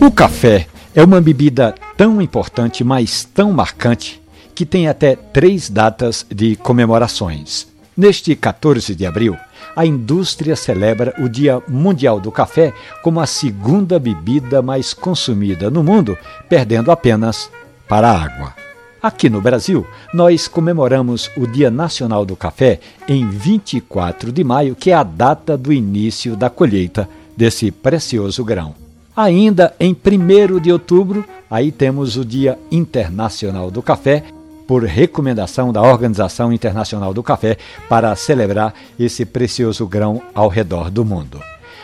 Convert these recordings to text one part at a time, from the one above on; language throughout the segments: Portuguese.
O café é uma bebida tão importante, mas tão marcante, que tem até três datas de comemorações. Neste 14 de abril, a indústria celebra o Dia Mundial do Café como a segunda bebida mais consumida no mundo, perdendo apenas para a água. Aqui no Brasil, nós comemoramos o Dia Nacional do Café em 24 de maio, que é a data do início da colheita desse precioso grão. Ainda em 1 de outubro, aí temos o Dia Internacional do Café, por recomendação da Organização Internacional do Café, para celebrar esse precioso grão ao redor do mundo.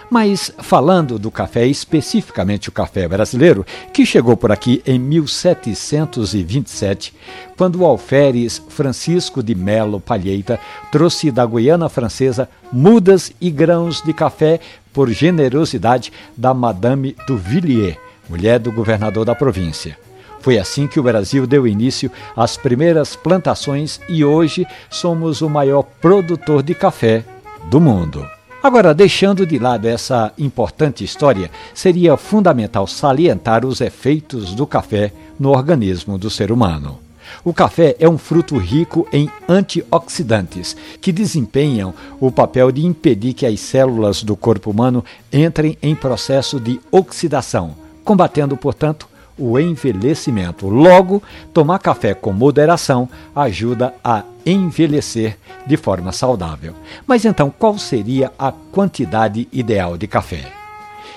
Mas falando do café, especificamente o café brasileiro, que chegou por aqui em 1727, quando o alferes Francisco de Melo Palheita trouxe da Guiana Francesa mudas e grãos de café por generosidade da Madame du Villiers, mulher do governador da província. Foi assim que o Brasil deu início às primeiras plantações e hoje somos o maior produtor de café do mundo. Agora, deixando de lado essa importante história, seria fundamental salientar os efeitos do café no organismo do ser humano. O café é um fruto rico em antioxidantes, que desempenham o papel de impedir que as células do corpo humano entrem em processo de oxidação, combatendo, portanto, o envelhecimento. Logo, tomar café com moderação ajuda a envelhecer de forma saudável. Mas então, qual seria a quantidade ideal de café?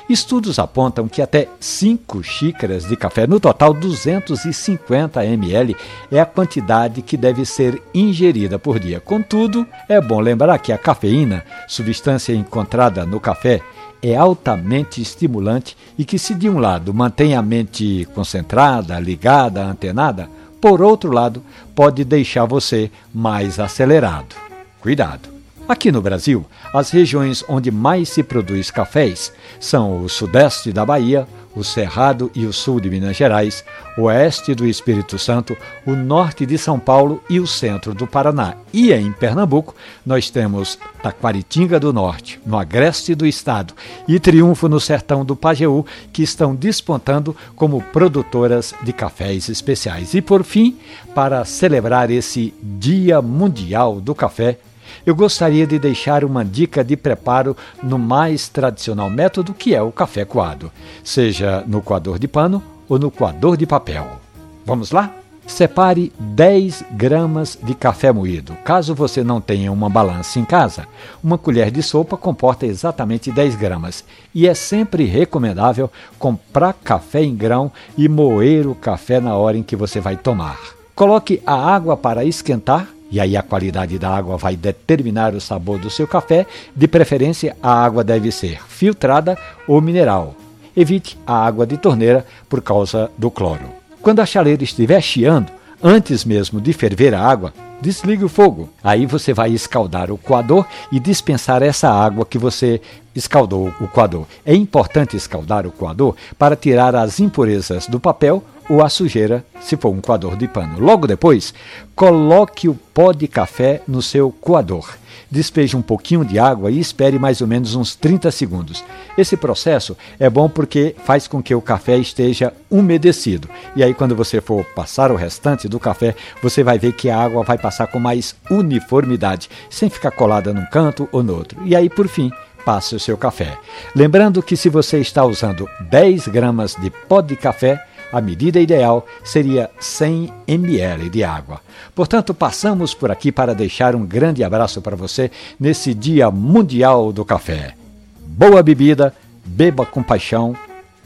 Estudos apontam que até 5 xícaras de café, no total 250 ml, é a quantidade que deve ser ingerida por dia. Contudo, é bom lembrar que a cafeína, substância encontrada no café, é altamente estimulante e que, se de um lado mantém a mente concentrada, ligada, antenada, por outro lado, pode deixar você mais acelerado. Cuidado! Aqui no Brasil, as regiões onde mais se produz cafés são o sudeste da Bahia, o Cerrado e o sul de Minas Gerais, o oeste do Espírito Santo, o norte de São Paulo e o centro do Paraná. E em Pernambuco, nós temos Taquaritinga do Norte, no agreste do estado, e Triunfo no sertão do Pajeú, que estão despontando como produtoras de cafés especiais. E por fim, para celebrar esse Dia Mundial do Café, eu gostaria de deixar uma dica de preparo no mais tradicional método que é o café coado, seja no coador de pano ou no coador de papel. Vamos lá? Separe 10 gramas de café moído. Caso você não tenha uma balança em casa, uma colher de sopa comporta exatamente 10 gramas. E é sempre recomendável comprar café em grão e moer o café na hora em que você vai tomar. Coloque a água para esquentar e aí a qualidade da água vai determinar o sabor do seu café. De preferência, a água deve ser filtrada ou mineral. Evite a água de torneira por causa do cloro. Quando a chaleira estiver chiando, antes mesmo de ferver a água, desligue o fogo. Aí você vai escaldar o coador e dispensar essa água que você escaldou o coador. É importante escaldar o coador para tirar as impurezas do papel ou a sujeira, se for um coador de pano. Logo depois, coloque o pó de café no seu coador. Despeje um pouquinho de água e espere mais ou menos uns 30 segundos. Esse processo é bom porque faz com que o café esteja umedecido. E aí, quando você for passar o restante do café, você vai ver que a água vai passar com mais uniformidade, sem ficar colada num canto ou no outro. E aí, por fim, passe o seu café. Lembrando que se você está usando 10 gramas de pó de café, a medida ideal seria 100 ml de água. Portanto, passamos por aqui para deixar um grande abraço para você nesse Dia Mundial do Café. Boa bebida, beba com paixão,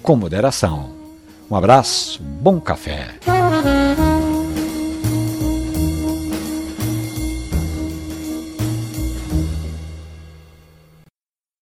com moderação. Um abraço, bom café.